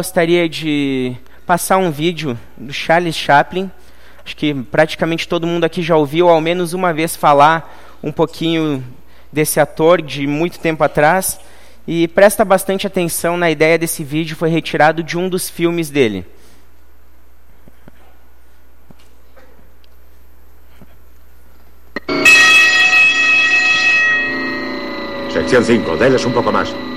gostaria de passar um vídeo do Charles Chaplin. Acho que praticamente todo mundo aqui já ouviu ao menos uma vez falar um pouquinho desse ator de muito tempo atrás. E presta bastante atenção na ideia desse vídeo, foi retirado de um dos filmes dele. 5, deles un poco más.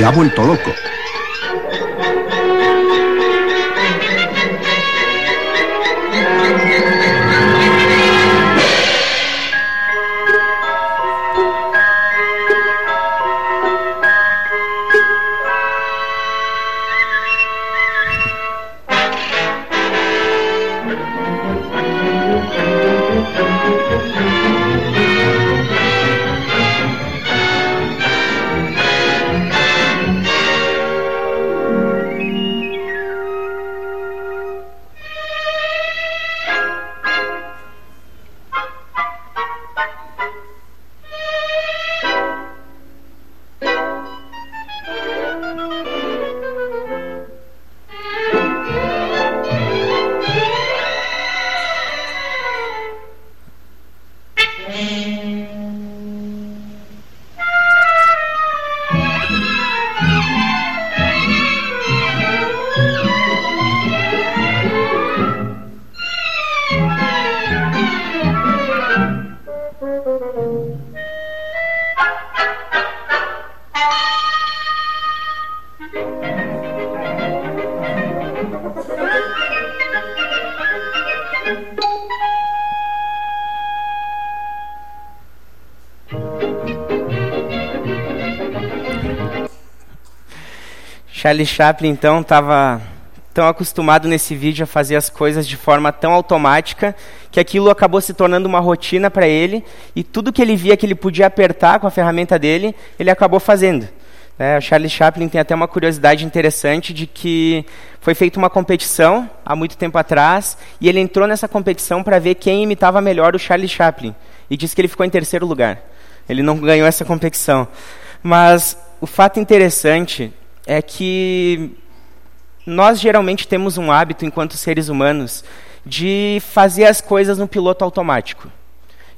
Se ha vuelto loco. Charlie Chaplin, então, estava tão acostumado nesse vídeo a fazer as coisas de forma tão automática que aquilo acabou se tornando uma rotina para ele e tudo que ele via que ele podia apertar com a ferramenta dele, ele acabou fazendo. É, o Charlie Chaplin tem até uma curiosidade interessante de que foi feita uma competição há muito tempo atrás e ele entrou nessa competição para ver quem imitava melhor o Charlie Chaplin e disse que ele ficou em terceiro lugar. Ele não ganhou essa competição. Mas o fato interessante é que nós geralmente temos um hábito, enquanto seres humanos, de fazer as coisas no piloto automático.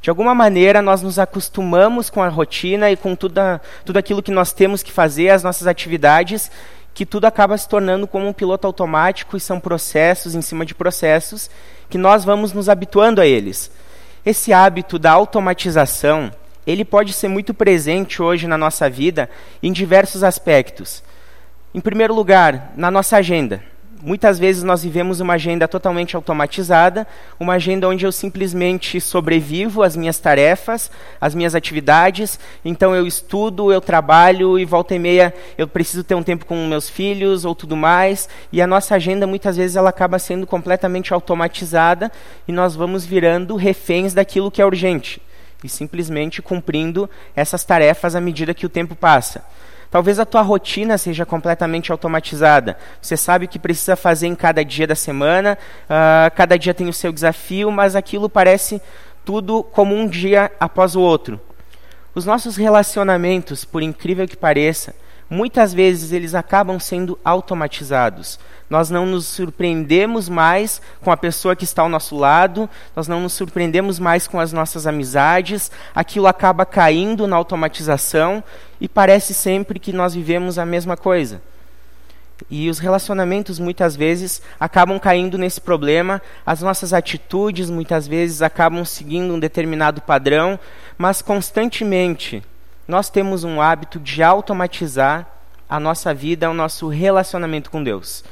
De alguma maneira, nós nos acostumamos com a rotina e com tudo, a, tudo aquilo que nós temos que fazer, as nossas atividades, que tudo acaba se tornando como um piloto automático e são processos em cima de processos que nós vamos nos habituando a eles. Esse hábito da automatização, ele pode ser muito presente hoje na nossa vida em diversos aspectos. Em primeiro lugar, na nossa agenda. Muitas vezes nós vivemos uma agenda totalmente automatizada, uma agenda onde eu simplesmente sobrevivo às minhas tarefas, às minhas atividades. Então eu estudo, eu trabalho e volta e meia eu preciso ter um tempo com meus filhos ou tudo mais. E a nossa agenda muitas vezes ela acaba sendo completamente automatizada e nós vamos virando reféns daquilo que é urgente e simplesmente cumprindo essas tarefas à medida que o tempo passa. Talvez a tua rotina seja completamente automatizada. Você sabe o que precisa fazer em cada dia da semana, uh, cada dia tem o seu desafio, mas aquilo parece tudo como um dia após o outro. Os nossos relacionamentos, por incrível que pareça, muitas vezes eles acabam sendo automatizados. Nós não nos surpreendemos mais com a pessoa que está ao nosso lado, nós não nos surpreendemos mais com as nossas amizades, aquilo acaba caindo na automatização e parece sempre que nós vivemos a mesma coisa. E os relacionamentos muitas vezes acabam caindo nesse problema, as nossas atitudes muitas vezes acabam seguindo um determinado padrão, mas constantemente nós temos um hábito de automatizar a nossa vida, o nosso relacionamento com Deus.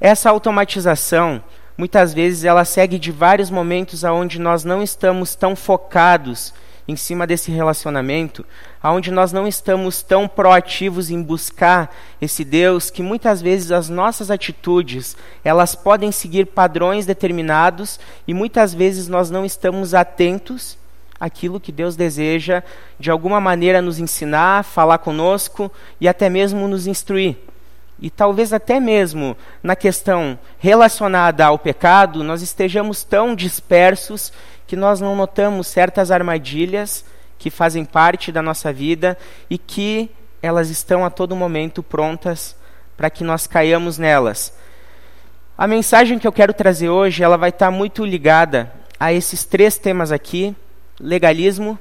Essa automatização muitas vezes ela segue de vários momentos aonde nós não estamos tão focados em cima desse relacionamento, aonde nós não estamos tão proativos em buscar esse Deus, que muitas vezes as nossas atitudes, elas podem seguir padrões determinados e muitas vezes nós não estamos atentos àquilo que Deus deseja de alguma maneira nos ensinar, falar conosco e até mesmo nos instruir. E talvez até mesmo na questão relacionada ao pecado, nós estejamos tão dispersos que nós não notamos certas armadilhas que fazem parte da nossa vida e que elas estão a todo momento prontas para que nós caiamos nelas. A mensagem que eu quero trazer hoje, ela vai estar muito ligada a esses três temas aqui: legalismo,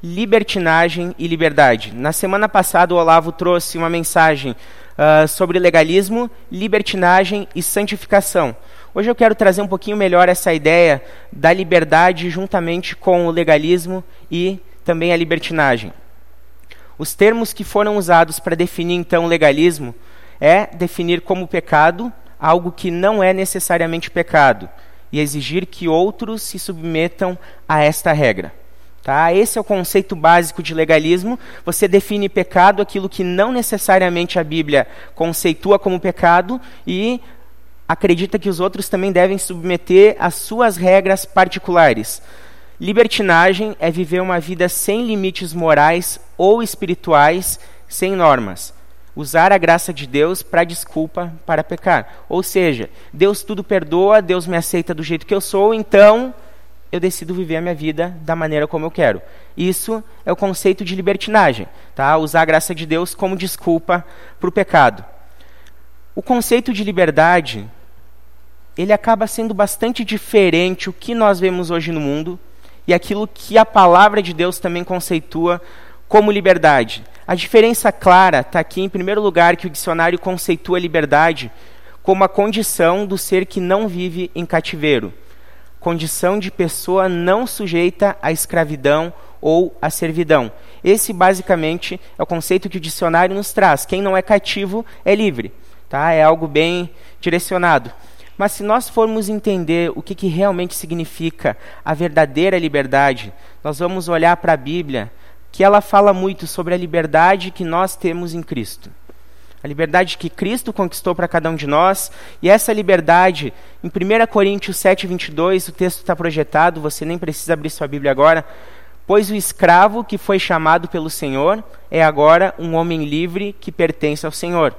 libertinagem e liberdade. Na semana passada, o Olavo trouxe uma mensagem uh, sobre legalismo, libertinagem e santificação. Hoje eu quero trazer um pouquinho melhor essa ideia da liberdade juntamente com o legalismo e também a libertinagem. Os termos que foram usados para definir então o legalismo é definir como pecado algo que não é necessariamente pecado e exigir que outros se submetam a esta regra. Tá? Esse é o conceito básico de legalismo. Você define pecado aquilo que não necessariamente a Bíblia conceitua como pecado e acredita que os outros também devem submeter às suas regras particulares. Libertinagem é viver uma vida sem limites morais ou espirituais, sem normas. Usar a graça de Deus para desculpa para pecar. Ou seja, Deus tudo perdoa, Deus me aceita do jeito que eu sou, então eu decido viver a minha vida da maneira como eu quero. Isso é o conceito de libertinagem, tá? Usar a graça de Deus como desculpa para o pecado. O conceito de liberdade ele acaba sendo bastante diferente o que nós vemos hoje no mundo e aquilo que a palavra de Deus também conceitua como liberdade. A diferença clara está aqui, em primeiro lugar, que o dicionário conceitua liberdade como a condição do ser que não vive em cativeiro, condição de pessoa não sujeita à escravidão ou à servidão. Esse, basicamente, é o conceito que o dicionário nos traz. Quem não é cativo é livre. Tá? É algo bem direcionado. Mas se nós formos entender o que, que realmente significa a verdadeira liberdade, nós vamos olhar para a Bíblia, que ela fala muito sobre a liberdade que nós temos em Cristo. A liberdade que Cristo conquistou para cada um de nós, e essa liberdade, em 1 Coríntios 7, 22, o texto está projetado, você nem precisa abrir sua Bíblia agora. Pois o escravo que foi chamado pelo Senhor é agora um homem livre que pertence ao Senhor.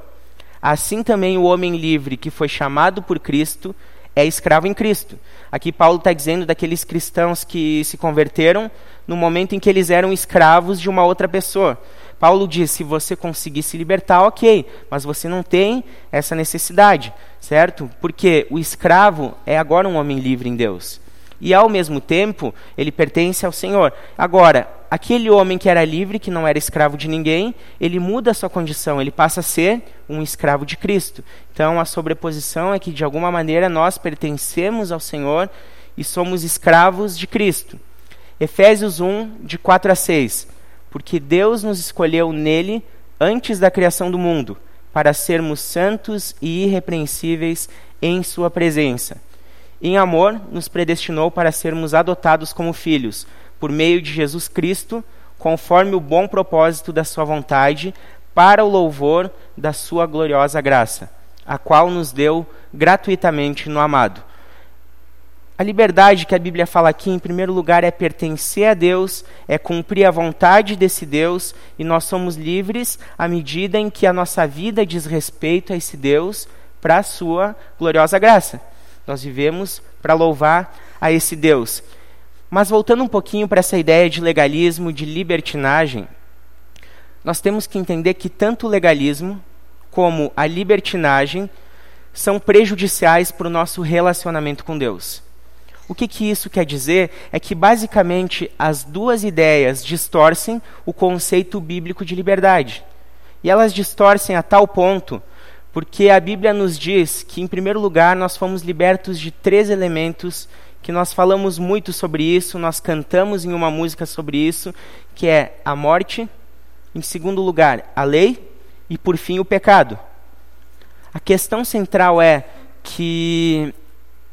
Assim também o homem livre que foi chamado por Cristo é escravo em Cristo. Aqui Paulo está dizendo daqueles cristãos que se converteram no momento em que eles eram escravos de uma outra pessoa. Paulo diz: se você conseguir se libertar, ok, mas você não tem essa necessidade, certo? Porque o escravo é agora um homem livre em Deus. E ao mesmo tempo, ele pertence ao Senhor. Agora, aquele homem que era livre, que não era escravo de ninguém, ele muda a sua condição, ele passa a ser um escravo de Cristo. Então a sobreposição é que de alguma maneira nós pertencemos ao Senhor e somos escravos de Cristo. Efésios 1, de 4 a 6. Porque Deus nos escolheu nele antes da criação do mundo, para sermos santos e irrepreensíveis em Sua presença. Em amor, nos predestinou para sermos adotados como filhos por meio de Jesus Cristo, conforme o bom propósito da Sua vontade, para o louvor da Sua gloriosa graça, a qual nos deu gratuitamente no amado. A liberdade que a Bíblia fala aqui, em primeiro lugar, é pertencer a Deus, é cumprir a vontade desse Deus, e nós somos livres à medida em que a nossa vida diz respeito a esse Deus para a sua gloriosa graça. Nós vivemos para louvar a esse Deus. Mas voltando um pouquinho para essa ideia de legalismo, de libertinagem, nós temos que entender que tanto o legalismo como a libertinagem são prejudiciais para o nosso relacionamento com Deus. O que, que isso quer dizer? É que, basicamente, as duas ideias distorcem o conceito bíblico de liberdade. E elas distorcem a tal ponto porque a Bíblia nos diz que, em primeiro lugar, nós fomos libertos de três elementos que nós falamos muito sobre isso, nós cantamos em uma música sobre isso, que é a morte, em segundo lugar, a lei e por fim o pecado. A questão central é que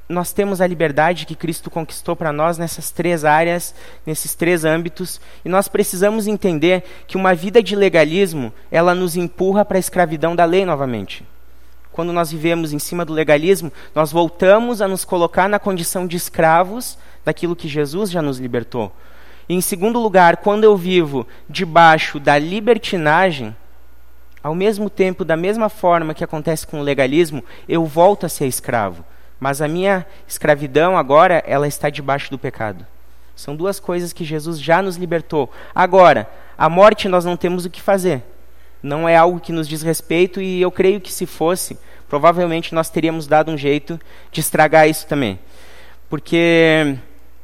nós temos a liberdade que Cristo conquistou para nós nessas três áreas, nesses três âmbitos, e nós precisamos entender que uma vida de legalismo, ela nos empurra para a escravidão da lei novamente. Quando nós vivemos em cima do legalismo, nós voltamos a nos colocar na condição de escravos daquilo que Jesus já nos libertou. E em segundo lugar, quando eu vivo debaixo da libertinagem, ao mesmo tempo, da mesma forma que acontece com o legalismo, eu volto a ser escravo. Mas a minha escravidão agora, ela está debaixo do pecado. São duas coisas que Jesus já nos libertou. Agora, a morte nós não temos o que fazer. Não é algo que nos diz respeito e eu creio que se fosse, provavelmente nós teríamos dado um jeito de estragar isso também. Porque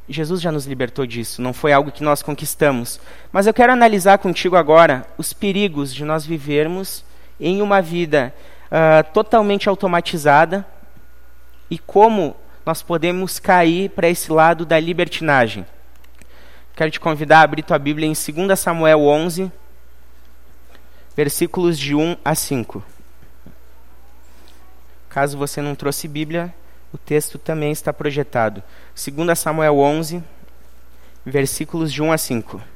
Jesus já nos libertou disso, não foi algo que nós conquistamos. Mas eu quero analisar contigo agora os perigos de nós vivermos em uma vida uh, totalmente automatizada, e como nós podemos cair para esse lado da libertinagem. Quero te convidar a abrir tua Bíblia em 2 Samuel 11, versículos de 1 a 5. Caso você não trouxe Bíblia, o texto também está projetado. 2 Samuel 11, versículos de 1 a 5.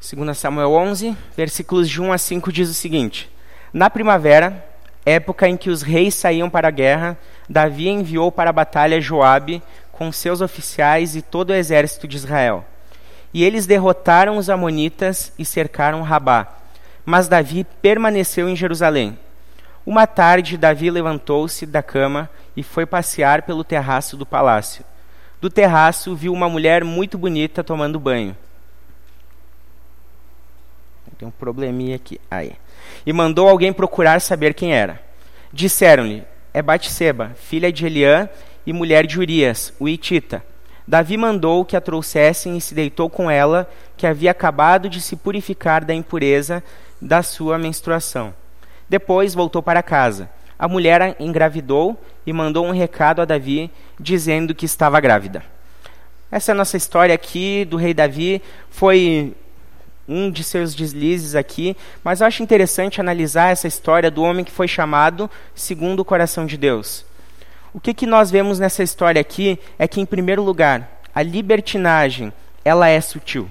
Segundo Samuel 11, versículos de 1 a 5 diz o seguinte: Na primavera, época em que os reis saíam para a guerra, Davi enviou para a batalha Joabe com seus oficiais e todo o exército de Israel. E eles derrotaram os amonitas e cercaram Rabá. Mas Davi permaneceu em Jerusalém. Uma tarde, Davi levantou-se da cama e foi passear pelo terraço do palácio. Do terraço, viu uma mulher muito bonita tomando banho. Tem um probleminha aqui. Aí. E mandou alguém procurar saber quem era. Disseram-lhe: É Batseba, filha de Eliã e mulher de Urias, o Itita. Davi mandou que a trouxessem e se deitou com ela, que havia acabado de se purificar da impureza da sua menstruação. Depois voltou para casa. A mulher engravidou e mandou um recado a Davi, dizendo que estava grávida. Essa é a nossa história aqui do rei Davi. Foi um de seus deslizes aqui, mas eu acho interessante analisar essa história do homem que foi chamado segundo o coração de Deus. O que, que nós vemos nessa história aqui é que, em primeiro lugar, a libertinagem ela é sutil.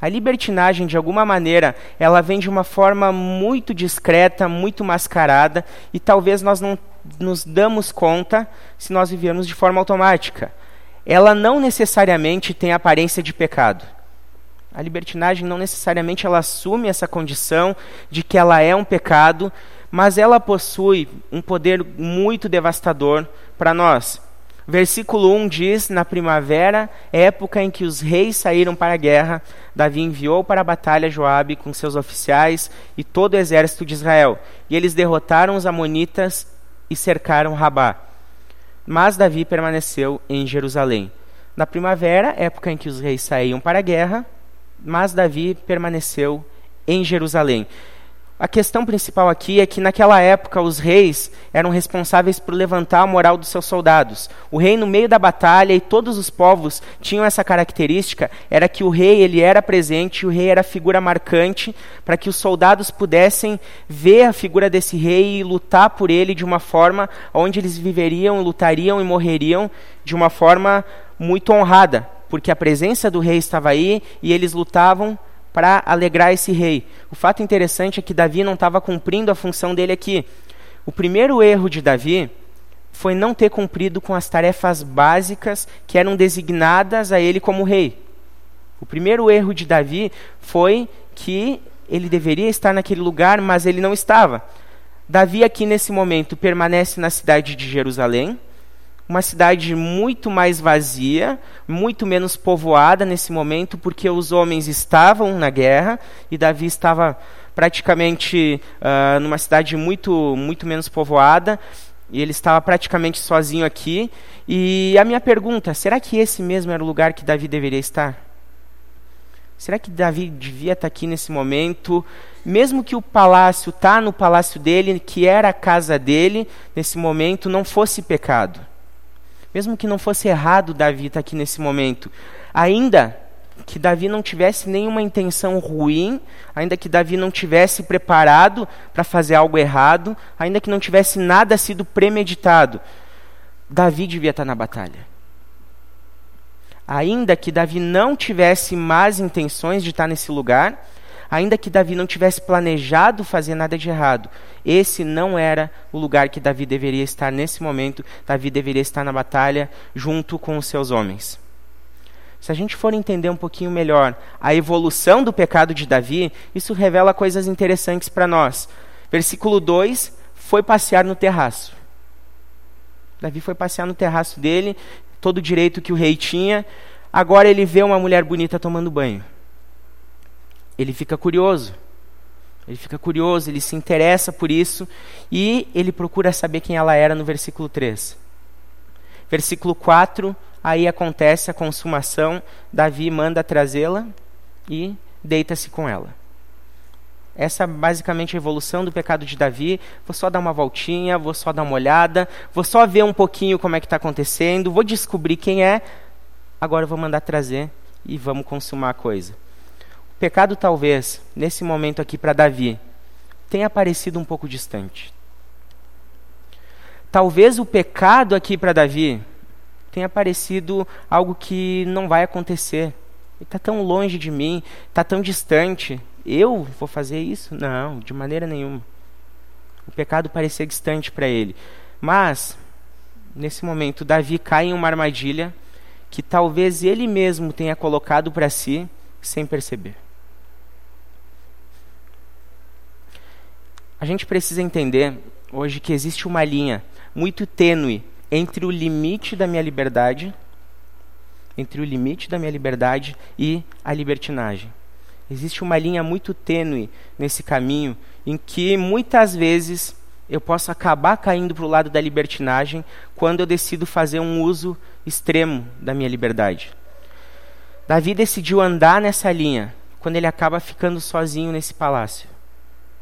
A libertinagem, de alguma maneira, ela vem de uma forma muito discreta, muito mascarada, e talvez nós não nos damos conta se nós vivermos de forma automática. Ela não necessariamente tem aparência de pecado. A libertinagem não necessariamente ela assume essa condição de que ela é um pecado, mas ela possui um poder muito devastador para nós. Versículo 1 diz: Na primavera, época em que os reis saíram para a guerra, Davi enviou para a batalha Joabe com seus oficiais e todo o exército de Israel. E eles derrotaram os amonitas e cercaram Rabá. Mas Davi permaneceu em Jerusalém. Na primavera, época em que os reis saíam para a guerra, mas Davi permaneceu em Jerusalém. A questão principal aqui é que naquela época os reis eram responsáveis por levantar a moral dos seus soldados. O rei no meio da batalha e todos os povos tinham essa característica, era que o rei ele era presente, o rei era figura marcante para que os soldados pudessem ver a figura desse rei e lutar por ele de uma forma onde eles viveriam, lutariam e morreriam de uma forma muito honrada, porque a presença do rei estava aí e eles lutavam para alegrar esse rei. O fato interessante é que Davi não estava cumprindo a função dele aqui. O primeiro erro de Davi foi não ter cumprido com as tarefas básicas que eram designadas a ele como rei. O primeiro erro de Davi foi que ele deveria estar naquele lugar, mas ele não estava. Davi, aqui nesse momento, permanece na cidade de Jerusalém uma cidade muito mais vazia, muito menos povoada nesse momento, porque os homens estavam na guerra e Davi estava praticamente uh, numa cidade muito, muito menos povoada e ele estava praticamente sozinho aqui. E a minha pergunta: será que esse mesmo era o lugar que Davi deveria estar? Será que Davi devia estar aqui nesse momento? Mesmo que o palácio está no palácio dele, que era a casa dele, nesse momento não fosse pecado. Mesmo que não fosse errado Davi estar aqui nesse momento. Ainda que Davi não tivesse nenhuma intenção ruim, ainda que Davi não tivesse preparado para fazer algo errado, ainda que não tivesse nada sido premeditado, Davi devia estar na batalha ainda que Davi não tivesse más intenções de estar nesse lugar, ainda que Davi não tivesse planejado fazer nada de errado, esse não era o lugar que Davi deveria estar nesse momento. Davi deveria estar na batalha junto com os seus homens. Se a gente for entender um pouquinho melhor a evolução do pecado de Davi, isso revela coisas interessantes para nós. Versículo 2: foi passear no terraço. Davi foi passear no terraço dele, todo o direito que o rei tinha. Agora ele vê uma mulher bonita tomando banho. Ele fica curioso. Ele fica curioso, ele se interessa por isso e ele procura saber quem ela era no versículo 3. Versículo 4, aí acontece a consumação, Davi manda trazê-la e deita-se com ela. Essa é basicamente a evolução do pecado de Davi. Vou só dar uma voltinha, vou só dar uma olhada, vou só ver um pouquinho como é que está acontecendo, vou descobrir quem é, agora vou mandar trazer e vamos consumar a coisa. Pecado talvez, nesse momento aqui para Davi, tenha parecido um pouco distante. Talvez o pecado aqui para Davi tenha parecido algo que não vai acontecer. Está tão longe de mim, está tão distante. Eu vou fazer isso? Não, de maneira nenhuma. O pecado parecia distante para ele. Mas, nesse momento, Davi cai em uma armadilha que talvez ele mesmo tenha colocado para si sem perceber. A gente precisa entender hoje que existe uma linha muito tênue entre o limite da minha liberdade, entre o limite da minha liberdade e a libertinagem. Existe uma linha muito tênue nesse caminho em que muitas vezes eu posso acabar caindo para o lado da libertinagem quando eu decido fazer um uso extremo da minha liberdade. Davi decidiu andar nessa linha quando ele acaba ficando sozinho nesse palácio.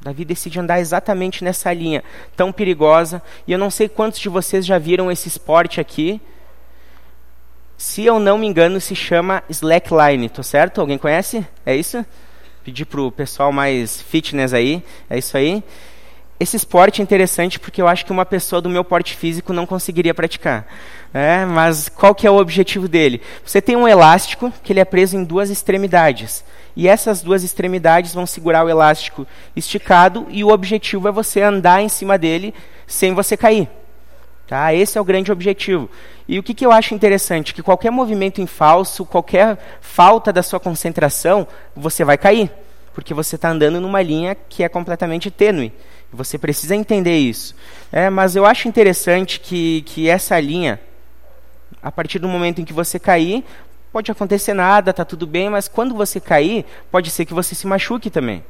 Davi decide andar exatamente nessa linha tão perigosa. E eu não sei quantos de vocês já viram esse esporte aqui. Se eu não me engano, se chama slackline, tô certo? Alguém conhece? É isso? Pedir pro pessoal mais fitness aí, é isso aí. Esse esporte é interessante porque eu acho que uma pessoa do meu porte físico não conseguiria praticar. É, mas qual que é o objetivo dele? Você tem um elástico que ele é preso em duas extremidades. E essas duas extremidades vão segurar o elástico esticado e o objetivo é você andar em cima dele sem você cair. Tá? Esse é o grande objetivo. E o que, que eu acho interessante? Que qualquer movimento em falso, qualquer falta da sua concentração, você vai cair. Porque você está andando numa linha que é completamente tênue. Você precisa entender isso. É, mas eu acho interessante que, que essa linha, a partir do momento em que você cair, pode acontecer nada, está tudo bem, mas quando você cair, pode ser que você se machuque também.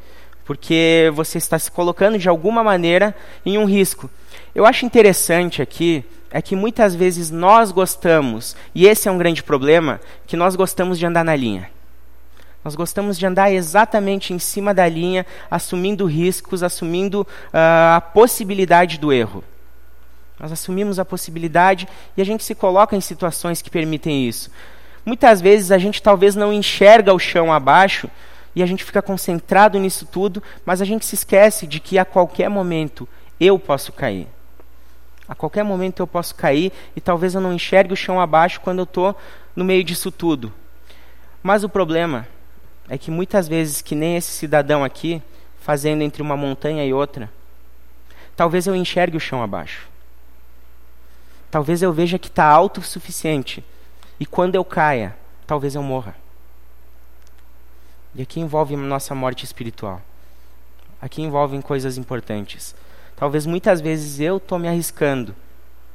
Porque você está se colocando de alguma maneira em um risco. Eu acho interessante aqui é que muitas vezes nós gostamos, e esse é um grande problema, que nós gostamos de andar na linha. Nós gostamos de andar exatamente em cima da linha, assumindo riscos, assumindo uh, a possibilidade do erro. Nós assumimos a possibilidade e a gente se coloca em situações que permitem isso. Muitas vezes a gente talvez não enxerga o chão abaixo e a gente fica concentrado nisso tudo, mas a gente se esquece de que a qualquer momento eu posso cair. A qualquer momento eu posso cair e talvez eu não enxergue o chão abaixo quando eu estou no meio disso tudo. Mas o problema é que muitas vezes, que nem esse cidadão aqui, fazendo entre uma montanha e outra, talvez eu enxergue o chão abaixo. Talvez eu veja que está alto o suficiente. E quando eu caia, talvez eu morra. E aqui envolve nossa morte espiritual. Aqui envolvem coisas importantes. Talvez muitas vezes eu estou me arriscando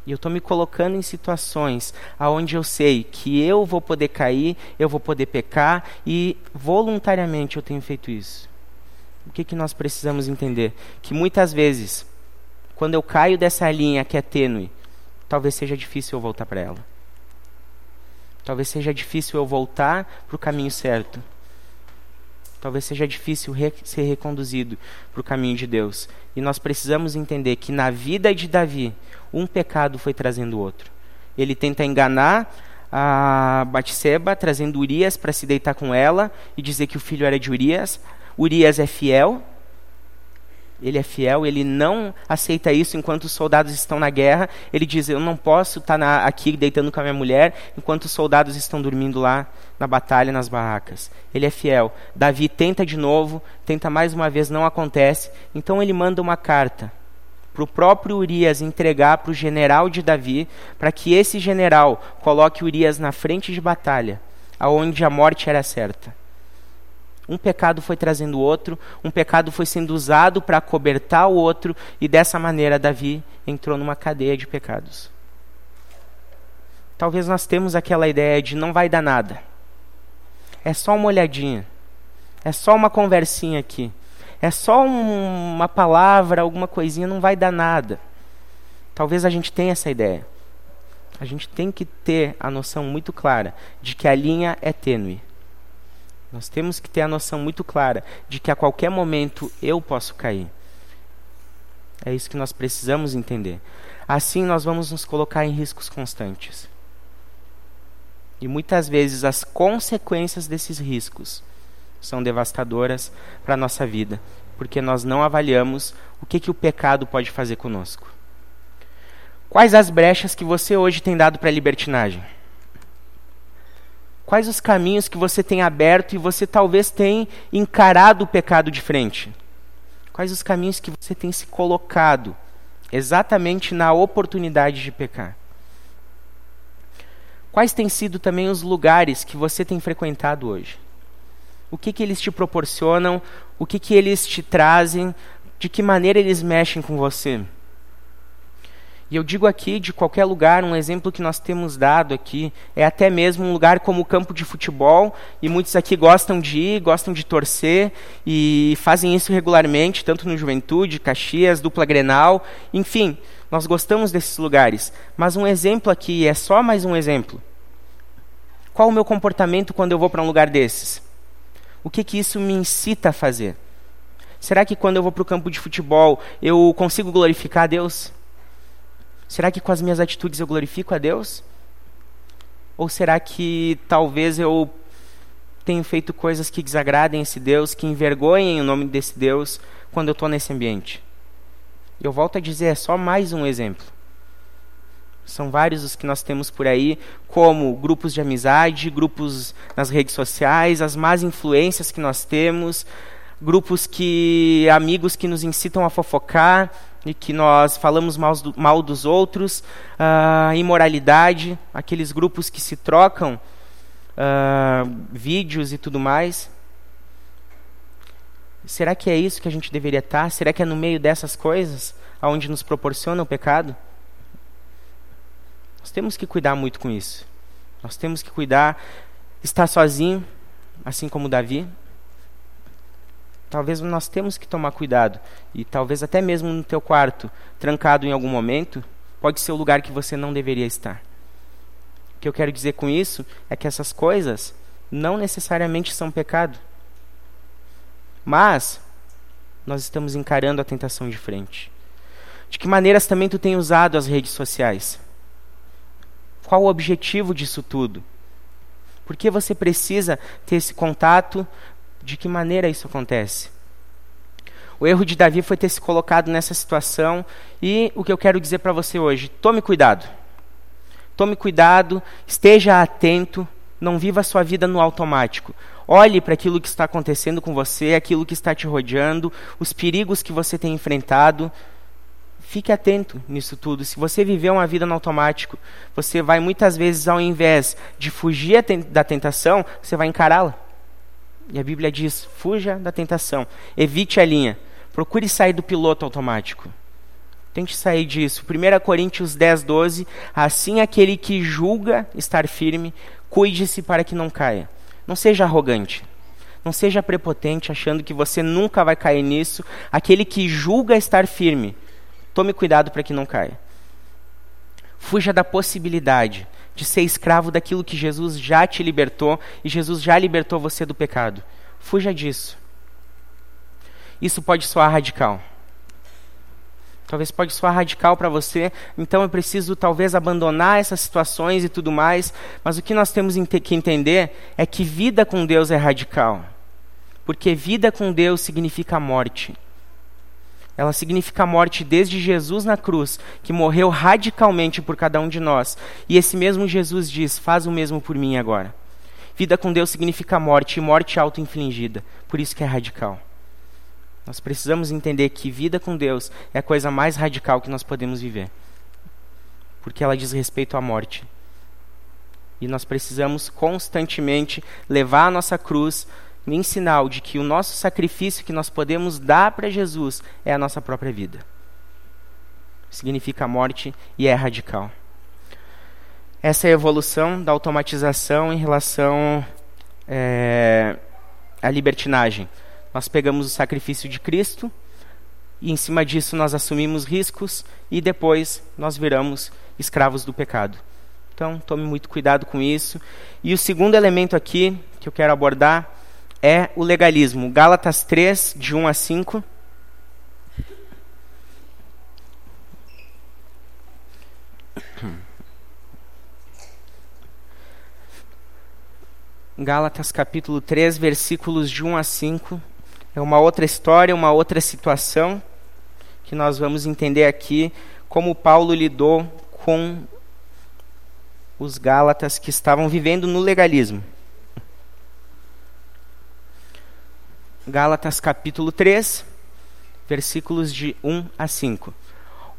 e eu estou me colocando em situações aonde eu sei que eu vou poder cair, eu vou poder pecar e voluntariamente eu tenho feito isso. O que, que nós precisamos entender? Que muitas vezes, quando eu caio dessa linha que é tênue, talvez seja difícil eu voltar para ela. Talvez seja difícil eu voltar para o caminho certo. talvez seja difícil re ser reconduzido para o caminho de Deus. E nós precisamos entender que na vida de Davi, um pecado foi trazendo o outro. Ele tenta enganar a Batseba, trazendo Urias para se deitar com ela e dizer que o filho era de Urias. Urias é fiel, ele é fiel, ele não aceita isso enquanto os soldados estão na guerra. Ele diz: Eu não posso estar tá aqui deitando com a minha mulher enquanto os soldados estão dormindo lá na batalha, nas barracas. Ele é fiel. Davi tenta de novo, tenta mais uma vez, não acontece. Então ele manda uma carta para o próprio Urias entregar para o general de Davi, para que esse general coloque Urias na frente de batalha, aonde a morte era certa. Um pecado foi trazendo o outro, um pecado foi sendo usado para cobertar o outro, e dessa maneira Davi entrou numa cadeia de pecados. Talvez nós temos aquela ideia de não vai dar nada. É só uma olhadinha. É só uma conversinha aqui. É só um, uma palavra, alguma coisinha, não vai dar nada. Talvez a gente tenha essa ideia. A gente tem que ter a noção muito clara de que a linha é tênue. Nós temos que ter a noção muito clara de que a qualquer momento eu posso cair. É isso que nós precisamos entender. Assim nós vamos nos colocar em riscos constantes. E muitas vezes as consequências desses riscos são devastadoras para a nossa vida, porque nós não avaliamos o que, que o pecado pode fazer conosco. Quais as brechas que você hoje tem dado para a libertinagem? Quais os caminhos que você tem aberto e você talvez tenha encarado o pecado de frente? Quais os caminhos que você tem se colocado exatamente na oportunidade de pecar? Quais têm sido também os lugares que você tem frequentado hoje? O que, que eles te proporcionam? O que, que eles te trazem? De que maneira eles mexem com você? E eu digo aqui, de qualquer lugar, um exemplo que nós temos dado aqui, é até mesmo um lugar como o campo de futebol, e muitos aqui gostam de ir, gostam de torcer, e fazem isso regularmente, tanto no Juventude, Caxias, Dupla Grenal, enfim, nós gostamos desses lugares. Mas um exemplo aqui, é só mais um exemplo. Qual o meu comportamento quando eu vou para um lugar desses? O que, que isso me incita a fazer? Será que quando eu vou para o campo de futebol eu consigo glorificar a Deus? Será que com as minhas atitudes eu glorifico a Deus? Ou será que talvez eu tenho feito coisas que desagradem esse Deus, que envergonhem o nome desse Deus quando eu estou nesse ambiente? Eu volto a dizer, é só mais um exemplo. São vários os que nós temos por aí, como grupos de amizade, grupos nas redes sociais, as más influências que nós temos, grupos que amigos que nos incitam a fofocar, e que nós falamos mal, do, mal dos outros, uh, imoralidade, aqueles grupos que se trocam uh, vídeos e tudo mais. Será que é isso que a gente deveria estar? Será que é no meio dessas coisas aonde nos proporciona o pecado? Nós temos que cuidar muito com isso. Nós temos que cuidar, estar sozinho, assim como Davi, talvez nós temos que tomar cuidado. E talvez até mesmo no teu quarto, trancado em algum momento, pode ser o lugar que você não deveria estar. O que eu quero dizer com isso é que essas coisas não necessariamente são pecado. Mas nós estamos encarando a tentação de frente. De que maneiras também tu tem usado as redes sociais? Qual o objetivo disso tudo? Por que você precisa ter esse contato de que maneira isso acontece? O erro de Davi foi ter se colocado nessa situação e o que eu quero dizer para você hoje, tome cuidado. Tome cuidado, esteja atento, não viva a sua vida no automático. Olhe para aquilo que está acontecendo com você, aquilo que está te rodeando, os perigos que você tem enfrentado. Fique atento nisso tudo. Se você viver uma vida no automático, você vai muitas vezes, ao invés de fugir da tentação, você vai encará-la. E a Bíblia diz: fuja da tentação, evite a linha, procure sair do piloto automático. Tente sair disso. 1 Coríntios 10, 12. Assim aquele que julga estar firme, cuide-se para que não caia. Não seja arrogante. Não seja prepotente achando que você nunca vai cair nisso. Aquele que julga estar firme, tome cuidado para que não caia. Fuja da possibilidade de ser escravo daquilo que Jesus já te libertou e Jesus já libertou você do pecado. Fuja disso. Isso pode soar radical. Talvez pode soar radical para você, então eu preciso talvez abandonar essas situações e tudo mais, mas o que nós temos que entender é que vida com Deus é radical. Porque vida com Deus significa morte. Ela significa morte desde Jesus na cruz, que morreu radicalmente por cada um de nós. E esse mesmo Jesus diz: Faz o mesmo por mim agora. Vida com Deus significa morte, e morte auto-infligida. Por isso que é radical. Nós precisamos entender que vida com Deus é a coisa mais radical que nós podemos viver. Porque ela diz respeito à morte. E nós precisamos constantemente levar a nossa cruz em sinal de que o nosso sacrifício que nós podemos dar para Jesus é a nossa própria vida. Significa morte e é radical. Essa é a evolução da automatização em relação é, à libertinagem. Nós pegamos o sacrifício de Cristo e em cima disso nós assumimos riscos e depois nós viramos escravos do pecado. Então, tome muito cuidado com isso. E o segundo elemento aqui que eu quero abordar é o legalismo. Gálatas 3, de 1 a 5. Gálatas capítulo 3, versículos de 1 a 5. É uma outra história, uma outra situação que nós vamos entender aqui como Paulo lidou com os Gálatas que estavam vivendo no legalismo. Gálatas capítulo 3, versículos de 1 a 5.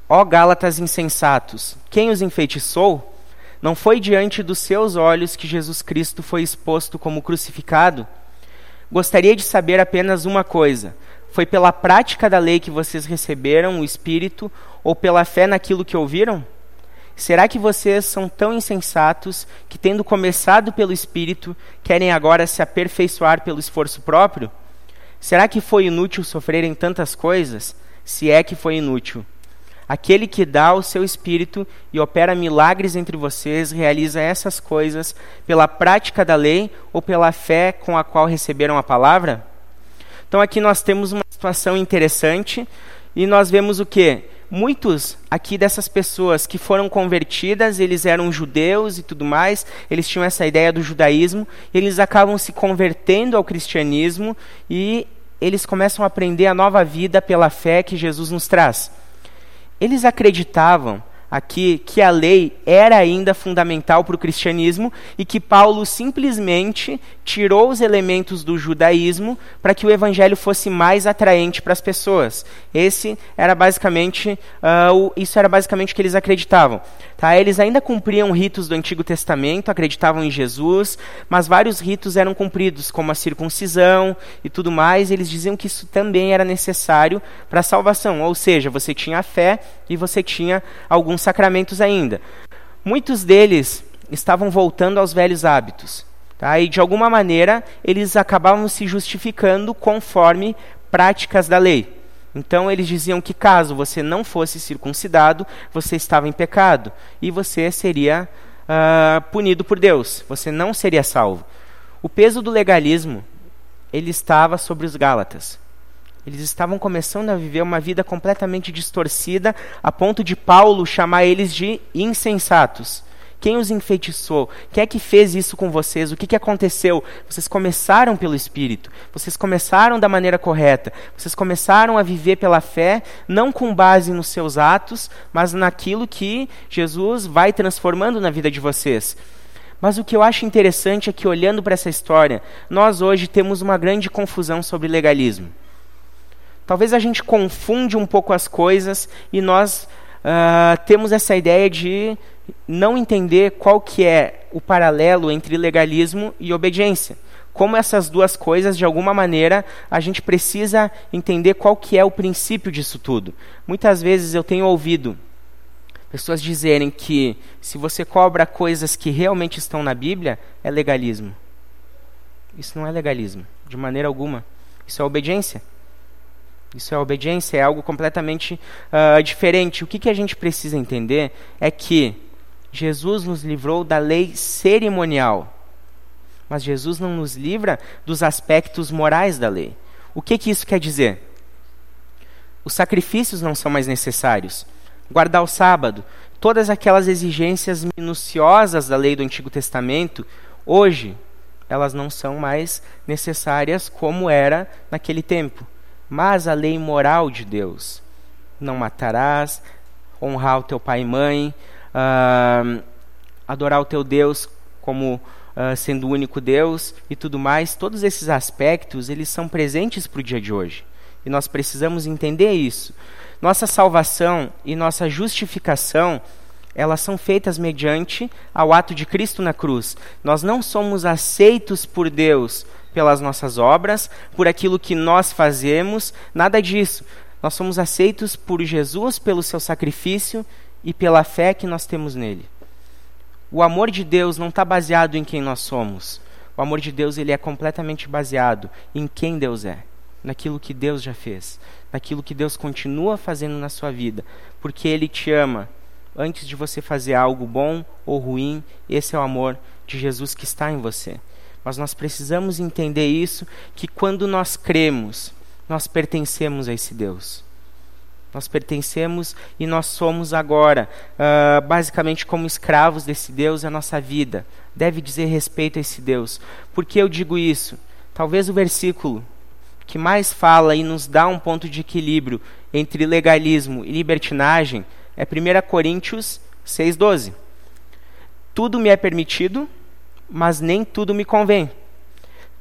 Ó Gálatas insensatos, quem os enfeitiçou? Não foi diante dos seus olhos que Jesus Cristo foi exposto como crucificado? Gostaria de saber apenas uma coisa: foi pela prática da lei que vocês receberam o Espírito ou pela fé naquilo que ouviram? Será que vocês são tão insensatos que, tendo começado pelo Espírito, querem agora se aperfeiçoar pelo esforço próprio? Será que foi inútil sofrerem tantas coisas? Se é que foi inútil. Aquele que dá o seu espírito e opera milagres entre vocês, realiza essas coisas pela prática da lei ou pela fé com a qual receberam a palavra? Então aqui nós temos uma situação interessante e nós vemos o que? Muitos aqui dessas pessoas que foram convertidas, eles eram judeus e tudo mais, eles tinham essa ideia do judaísmo, eles acabam se convertendo ao cristianismo e eles começam a aprender a nova vida pela fé que Jesus nos traz. Eles acreditavam aqui que a lei era ainda fundamental para o cristianismo e que Paulo simplesmente tirou os elementos do judaísmo para que o evangelho fosse mais atraente para as pessoas. Esse era basicamente uh, o, isso era basicamente o que eles acreditavam. Tá? Eles ainda cumpriam ritos do Antigo Testamento, acreditavam em Jesus, mas vários ritos eram cumpridos, como a circuncisão e tudo mais. E eles diziam que isso também era necessário para a salvação. Ou seja, você tinha a fé e você tinha alguns sacramentos ainda. Muitos deles estavam voltando aos velhos hábitos. Tá? E de alguma maneira eles acabavam se justificando conforme práticas da lei. Então eles diziam que caso você não fosse circuncidado, você estava em pecado e você seria uh, punido por Deus. Você não seria salvo. O peso do legalismo ele estava sobre os Gálatas. Eles estavam começando a viver uma vida completamente distorcida, a ponto de Paulo chamar eles de insensatos. Quem os enfeitiçou? Quem é que fez isso com vocês? O que, que aconteceu? Vocês começaram pelo Espírito. Vocês começaram da maneira correta. Vocês começaram a viver pela fé, não com base nos seus atos, mas naquilo que Jesus vai transformando na vida de vocês. Mas o que eu acho interessante é que, olhando para essa história, nós hoje temos uma grande confusão sobre legalismo. Talvez a gente confunde um pouco as coisas e nós uh, temos essa ideia de não entender qual que é o paralelo entre legalismo e obediência. Como essas duas coisas, de alguma maneira, a gente precisa entender qual que é o princípio disso tudo. Muitas vezes eu tenho ouvido pessoas dizerem que se você cobra coisas que realmente estão na Bíblia, é legalismo. Isso não é legalismo, de maneira alguma. Isso é obediência. Isso é obediência, é algo completamente uh, diferente. O que, que a gente precisa entender é que Jesus nos livrou da lei cerimonial. mas Jesus não nos livra dos aspectos morais da lei. O que, que isso quer dizer? Os sacrifícios não são mais necessários. Guardar o sábado, todas aquelas exigências minuciosas da lei do Antigo Testamento, hoje elas não são mais necessárias como era naquele tempo. Mas a lei moral de Deus, não matarás, honrar o teu pai e mãe, uh, adorar o teu Deus como uh, sendo o único Deus e tudo mais, todos esses aspectos eles são presentes para o dia de hoje. E nós precisamos entender isso. Nossa salvação e nossa justificação, elas são feitas mediante ao ato de Cristo na cruz. Nós não somos aceitos por Deus pelas nossas obras, por aquilo que nós fazemos, nada disso. Nós somos aceitos por Jesus pelo seu sacrifício e pela fé que nós temos nele. O amor de Deus não está baseado em quem nós somos. O amor de Deus ele é completamente baseado em quem Deus é, naquilo que Deus já fez, naquilo que Deus continua fazendo na sua vida, porque Ele te ama. Antes de você fazer algo bom ou ruim, esse é o amor de Jesus que está em você. Mas nós precisamos entender isso, que quando nós cremos, nós pertencemos a esse Deus. Nós pertencemos e nós somos agora, uh, basicamente, como escravos desse Deus, a nossa vida deve dizer respeito a esse Deus. Por que eu digo isso? Talvez o versículo que mais fala e nos dá um ponto de equilíbrio entre legalismo e libertinagem é 1 Coríntios 6,12. Tudo me é permitido, mas nem tudo me convém.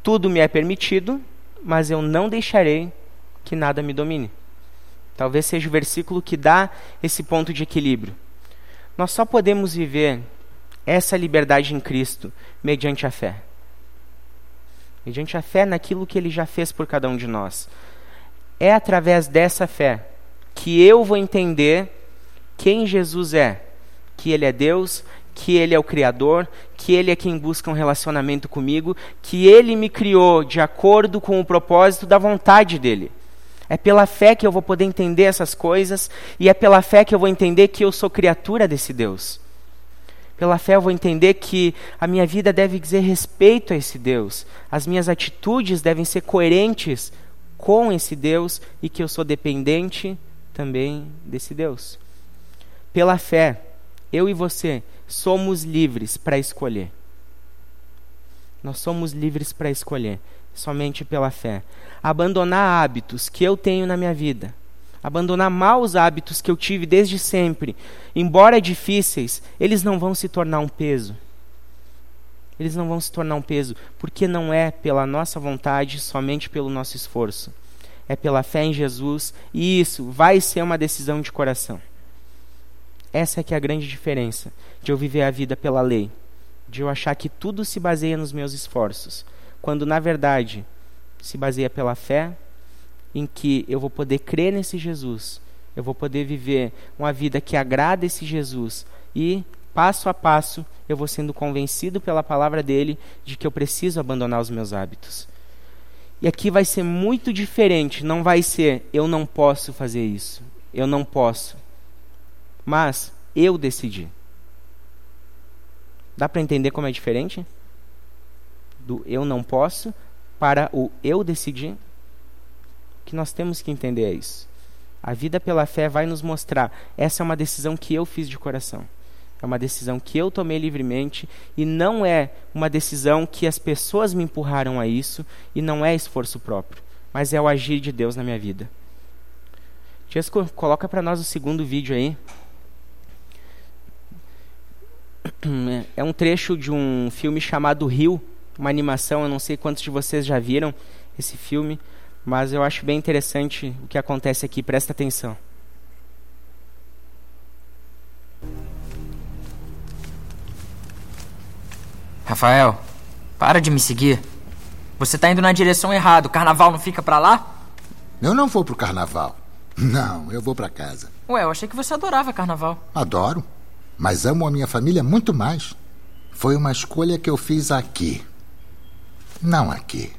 Tudo me é permitido, mas eu não deixarei que nada me domine. Talvez seja o versículo que dá esse ponto de equilíbrio. Nós só podemos viver essa liberdade em Cristo mediante a fé. Mediante a fé naquilo que ele já fez por cada um de nós. É através dessa fé que eu vou entender quem Jesus é, que ele é Deus, que ele é o criador, que ele é quem busca um relacionamento comigo, que ele me criou de acordo com o propósito da vontade dele. É pela fé que eu vou poder entender essas coisas e é pela fé que eu vou entender que eu sou criatura desse Deus. Pela fé eu vou entender que a minha vida deve dizer respeito a esse Deus. As minhas atitudes devem ser coerentes com esse Deus e que eu sou dependente também desse Deus. Pela fé, eu e você somos livres para escolher. Nós somos livres para escolher somente pela fé. Abandonar hábitos que eu tenho na minha vida. Abandonar maus hábitos que eu tive desde sempre. Embora difíceis, eles não vão se tornar um peso. Eles não vão se tornar um peso, porque não é pela nossa vontade, somente pelo nosso esforço. É pela fé em Jesus, e isso vai ser uma decisão de coração. Essa é que é a grande diferença de eu viver a vida pela lei, de eu achar que tudo se baseia nos meus esforços quando na verdade se baseia pela fé, em que eu vou poder crer nesse Jesus, eu vou poder viver uma vida que agrada esse Jesus e passo a passo eu vou sendo convencido pela palavra dele de que eu preciso abandonar os meus hábitos. E aqui vai ser muito diferente, não vai ser eu não posso fazer isso, eu não posso. Mas eu decidi. Dá para entender como é diferente? do eu não posso para o eu decidir? O que nós temos que entender é isso. A vida pela fé vai nos mostrar. Essa é uma decisão que eu fiz de coração. É uma decisão que eu tomei livremente e não é uma decisão que as pessoas me empurraram a isso e não é esforço próprio, mas é o agir de Deus na minha vida. Jesco, coloca para nós o segundo vídeo aí. É um trecho de um filme chamado Rio, uma animação. Eu não sei quantos de vocês já viram esse filme, mas eu acho bem interessante o que acontece aqui. Presta atenção. Rafael, para de me seguir. Você está indo na direção errada. O carnaval não fica para lá? Eu não vou pro carnaval. Não, eu vou para casa. Ué, eu achei que você adorava carnaval. Adoro, mas amo a minha família muito mais. Foi uma escolha que eu fiz aqui. Não aqui.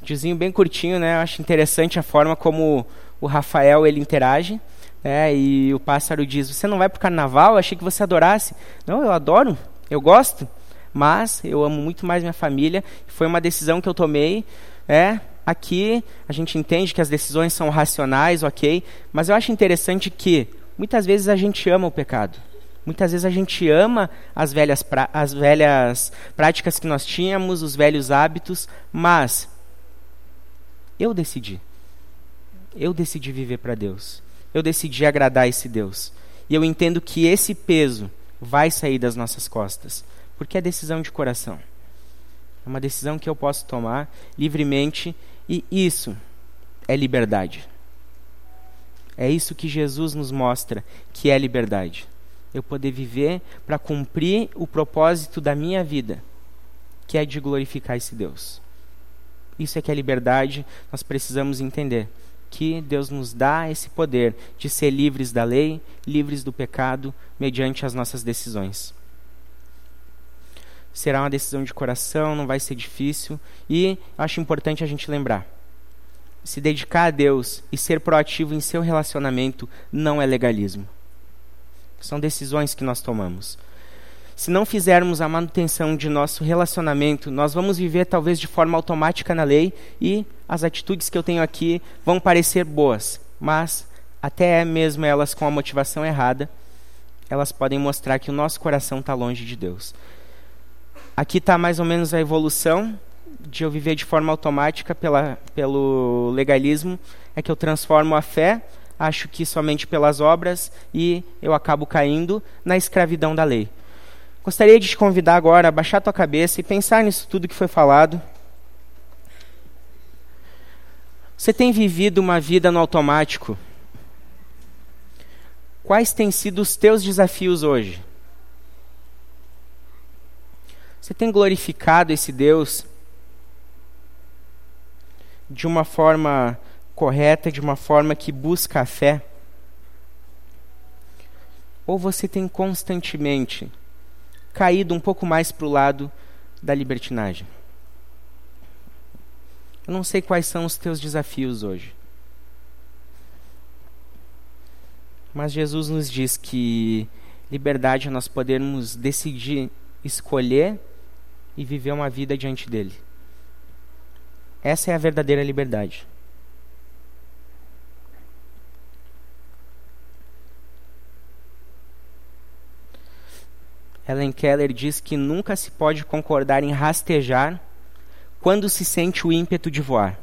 Videozinho bem curtinho, né? Eu acho interessante a forma como o Rafael ele interage. Né? E o pássaro diz: Você não vai pro carnaval? Eu achei que você adorasse. Não, eu adoro. Eu gosto, mas eu amo muito mais minha família. Foi uma decisão que eu tomei. É, aqui a gente entende que as decisões são racionais, ok? Mas eu acho interessante que muitas vezes a gente ama o pecado. Muitas vezes a gente ama as velhas, as velhas práticas que nós tínhamos, os velhos hábitos, mas eu decidi. Eu decidi viver para Deus. Eu decidi agradar esse Deus. E eu entendo que esse peso vai sair das nossas costas porque é decisão de coração. É uma decisão que eu posso tomar livremente e isso é liberdade. É isso que Jesus nos mostra que é liberdade. Eu poder viver para cumprir o propósito da minha vida, que é de glorificar esse Deus. Isso é que é liberdade, nós precisamos entender que Deus nos dá esse poder de ser livres da lei, livres do pecado, mediante as nossas decisões será uma decisão de coração, não vai ser difícil. E acho importante a gente lembrar: se dedicar a Deus e ser proativo em seu relacionamento não é legalismo. São decisões que nós tomamos. Se não fizermos a manutenção de nosso relacionamento, nós vamos viver talvez de forma automática na lei e as atitudes que eu tenho aqui vão parecer boas, mas até mesmo elas com a motivação errada, elas podem mostrar que o nosso coração está longe de Deus. Aqui está mais ou menos a evolução de eu viver de forma automática pela, pelo legalismo, é que eu transformo a fé, acho que somente pelas obras, e eu acabo caindo na escravidão da lei. Gostaria de te convidar agora a baixar tua cabeça e pensar nisso tudo que foi falado. Você tem vivido uma vida no automático? Quais têm sido os teus desafios hoje? Você tem glorificado esse Deus de uma forma correta, de uma forma que busca a fé? Ou você tem constantemente caído um pouco mais para o lado da libertinagem? Eu não sei quais são os teus desafios hoje. Mas Jesus nos diz que liberdade é nós podermos decidir escolher e viver uma vida diante dele. Essa é a verdadeira liberdade. Helen Keller diz que nunca se pode concordar em rastejar quando se sente o ímpeto de voar.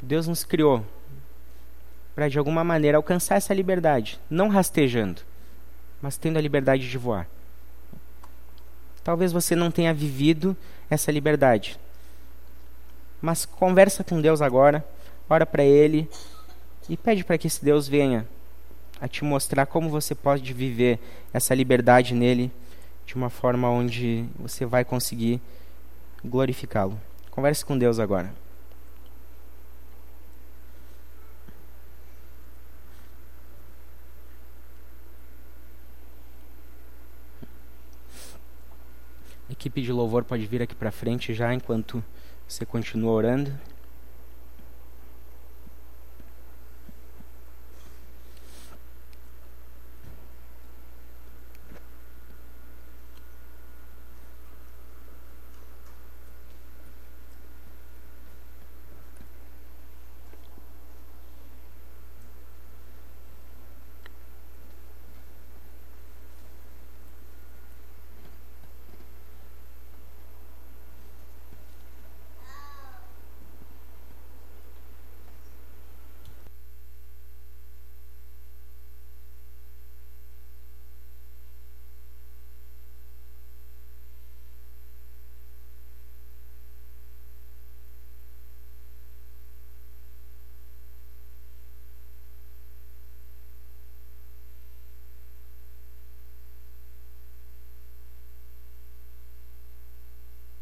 Deus nos criou para de alguma maneira alcançar essa liberdade, não rastejando, mas tendo a liberdade de voar. Talvez você não tenha vivido essa liberdade. Mas conversa com Deus agora, ora para Ele e pede para que esse Deus venha a te mostrar como você pode viver essa liberdade nele de uma forma onde você vai conseguir glorificá-lo. Converse com Deus agora. equipe de louvor pode vir aqui para frente já enquanto você continua orando.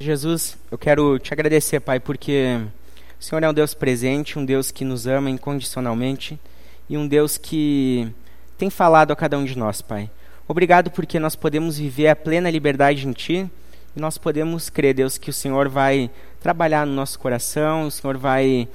Jesus, eu quero te agradecer, Pai, porque o Senhor é um Deus presente, um Deus que nos ama incondicionalmente e um Deus que tem falado a cada um de nós, Pai. Obrigado porque nós podemos viver a plena liberdade em Ti e nós podemos crer, Deus, que o Senhor vai trabalhar no nosso coração, o Senhor vai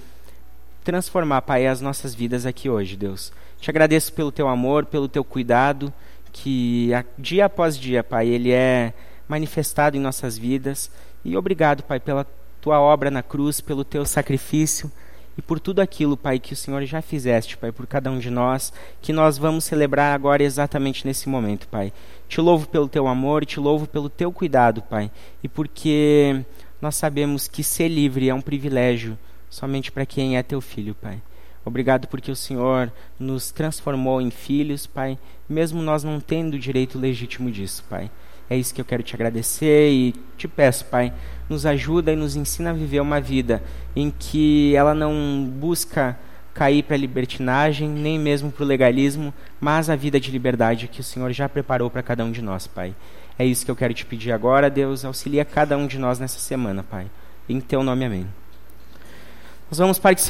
transformar, Pai, as nossas vidas aqui hoje, Deus. Te agradeço pelo Teu amor, pelo Teu cuidado, que dia após dia, Pai, ele é manifestado em nossas vidas. E obrigado, Pai, pela tua obra na cruz, pelo teu sacrifício e por tudo aquilo, Pai, que o Senhor já fizeste, Pai, por cada um de nós, que nós vamos celebrar agora exatamente nesse momento, Pai. Te louvo pelo teu amor te louvo pelo teu cuidado, Pai, e porque nós sabemos que ser livre é um privilégio somente para quem é teu filho, Pai. Obrigado porque o Senhor nos transformou em filhos, Pai, mesmo nós não tendo o direito legítimo disso, Pai. É isso que eu quero te agradecer e te peço, Pai, nos ajuda e nos ensina a viver uma vida em que ela não busca cair para a libertinagem, nem mesmo para o legalismo, mas a vida de liberdade que o Senhor já preparou para cada um de nós, Pai. É isso que eu quero te pedir agora, Deus, auxilia cada um de nós nessa semana, Pai. Em teu nome, amém. Nós vamos participar